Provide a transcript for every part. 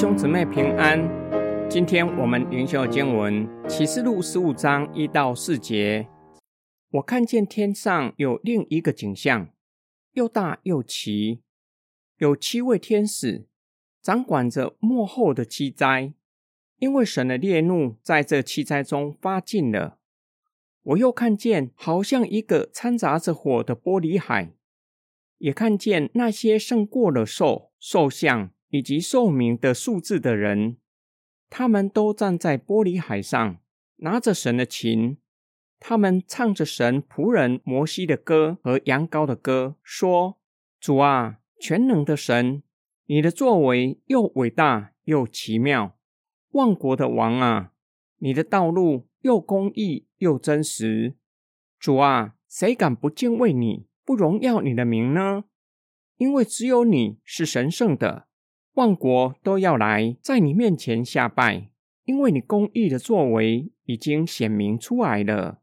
兄姊妹平安，今天我们灵修经文启示录十五章一到四节。我看见天上有另一个景象，又大又奇，有七位天使掌管着幕后的七灾，因为神的烈怒在这七灾中发尽了。我又看见好像一个掺杂着火的玻璃海，也看见那些胜过了兽、兽像以及寿命的数字的人，他们都站在玻璃海上，拿着神的琴。他们唱着神仆人摩西的歌和羊羔的歌，说：“主啊，全能的神，你的作为又伟大又奇妙。万国的王啊，你的道路又公义又真实。主啊，谁敢不敬畏你，不荣耀你的名呢？因为只有你是神圣的，万国都要来在你面前下拜，因为你公义的作为已经显明出来了。”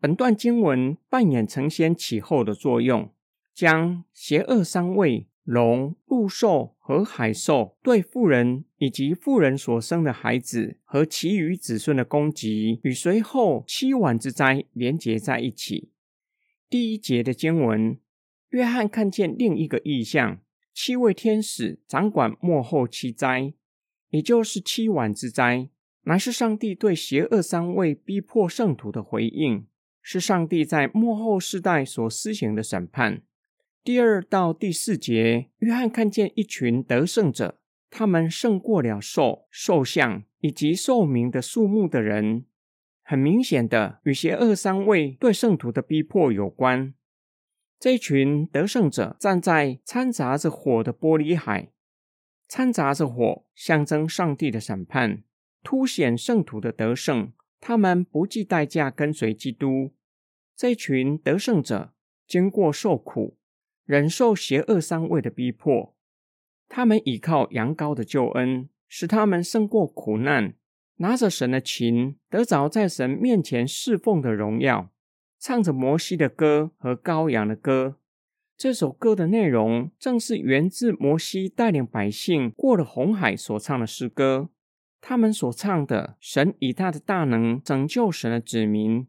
本段经文扮演承先启后的作用，将邪恶三位龙、鹿兽和海兽对妇人以及妇人所生的孩子和其余子孙的攻击，与随后七晚之灾连结在一起。第一节的经文，约翰看见另一个异象：七位天使掌管幕后七灾，也就是七晚之灾，乃是上帝对邪恶三位逼迫圣徒的回应。是上帝在幕后世代所施行的审判。第二到第四节，约翰看见一群得胜者，他们胜过了兽、兽像以及兽名的数目的人。很明显的，与邪恶三位对圣徒的逼迫有关。这群得胜者站在掺杂着火的玻璃海，掺杂着火，象征上帝的审判，凸显圣徒的得胜。他们不计代价跟随基督。这群得胜者经过受苦，忍受邪恶三位的逼迫，他们倚靠羊羔的救恩，使他们胜过苦难，拿着神的琴，得着在神面前侍奉的荣耀，唱着摩西的歌和羔羊的歌。这首歌的内容正是源自摩西带领百姓过了红海所唱的诗歌。他们所唱的神以他的大能拯救神的子民，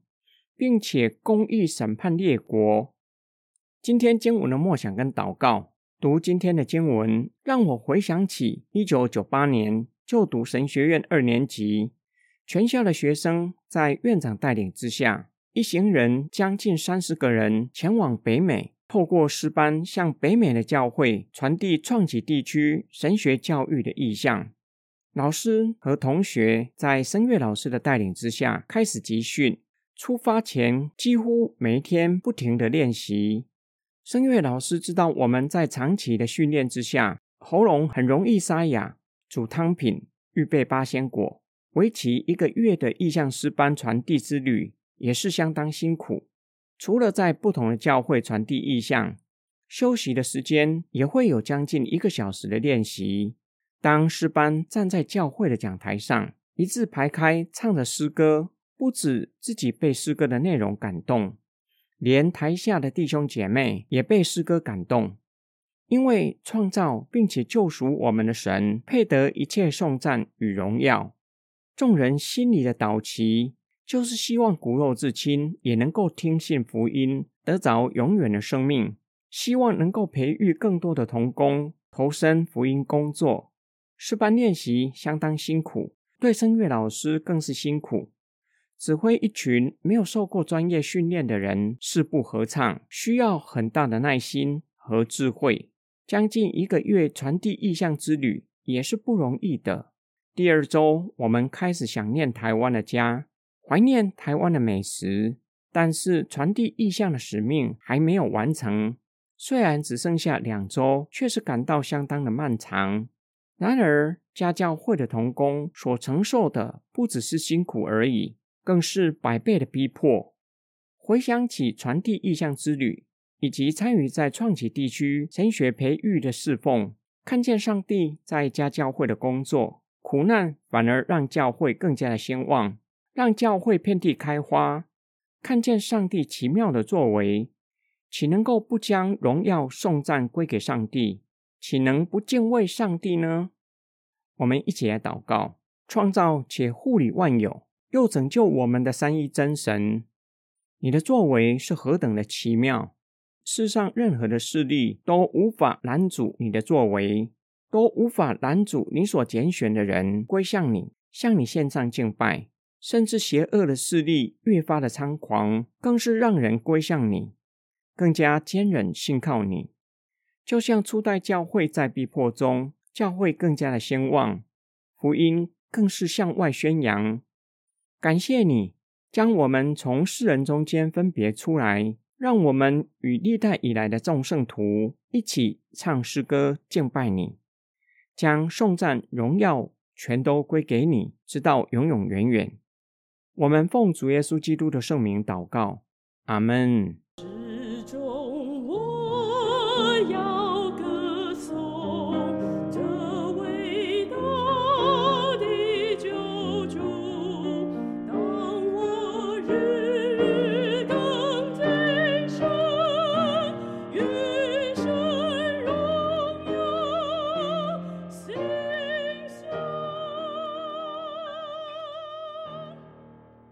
并且公义审判列国。今天经文的默想跟祷告，读今天的经文，让我回想起一九九八年就读神学院二年级，全校的学生在院长带领之下，一行人将近三十个人前往北美，透过诗班向北美的教会传递创启地区神学教育的意向。老师和同学在声乐老师的带领之下开始集训。出发前，几乎每一天不停的练习。声乐老师知道我们在长期的训练之下，喉咙很容易沙哑。煮汤品、预备八仙果，为期一个月的意向师班传递之旅也是相当辛苦。除了在不同的教会传递意向，休息的时间也会有将近一个小时的练习。当诗班站在教会的讲台上，一字排开唱着诗歌，不止自己被诗歌的内容感动，连台下的弟兄姐妹也被诗歌感动。因为创造并且救赎我们的神，配得一切颂赞与荣耀。众人心里的祷祈，就是希望骨肉至亲也能够听信福音，得着永远的生命。希望能够培育更多的童工，投身福音工作。诗班练习相当辛苦，对声乐老师更是辛苦。指挥一群没有受过专业训练的人四部合唱，需要很大的耐心和智慧。将近一个月传递意象之旅也是不容易的。第二周，我们开始想念台湾的家，怀念台湾的美食，但是传递意象的使命还没有完成。虽然只剩下两周，却是感到相当的漫长。然而，家教会的童工所承受的不只是辛苦而已，更是百倍的逼迫。回想起传递意向之旅，以及参与在创启地区神学培育的侍奉，看见上帝在家教会的工作，苦难反而让教会更加的兴旺，让教会遍地开花。看见上帝奇妙的作为，岂能够不将荣耀颂赞归给上帝？岂能不敬畏上帝呢？我们一起来祷告：创造且护理万有，又拯救我们的三一真神，你的作为是何等的奇妙！世上任何的势力都无法拦阻你的作为，都无法拦阻你所拣选的人归向你，向你献上敬拜。甚至邪恶的势力越发的猖狂，更是让人归向你，更加坚忍信靠你。就像初代教会在逼迫中，教会更加的兴旺，福音更是向外宣扬。感谢你将我们从世人中间分别出来，让我们与历代以来的众圣徒一起唱诗歌敬拜你，将颂赞荣耀全都归给你，直到永永远远。我们奉主耶稣基督的圣名祷告，阿门。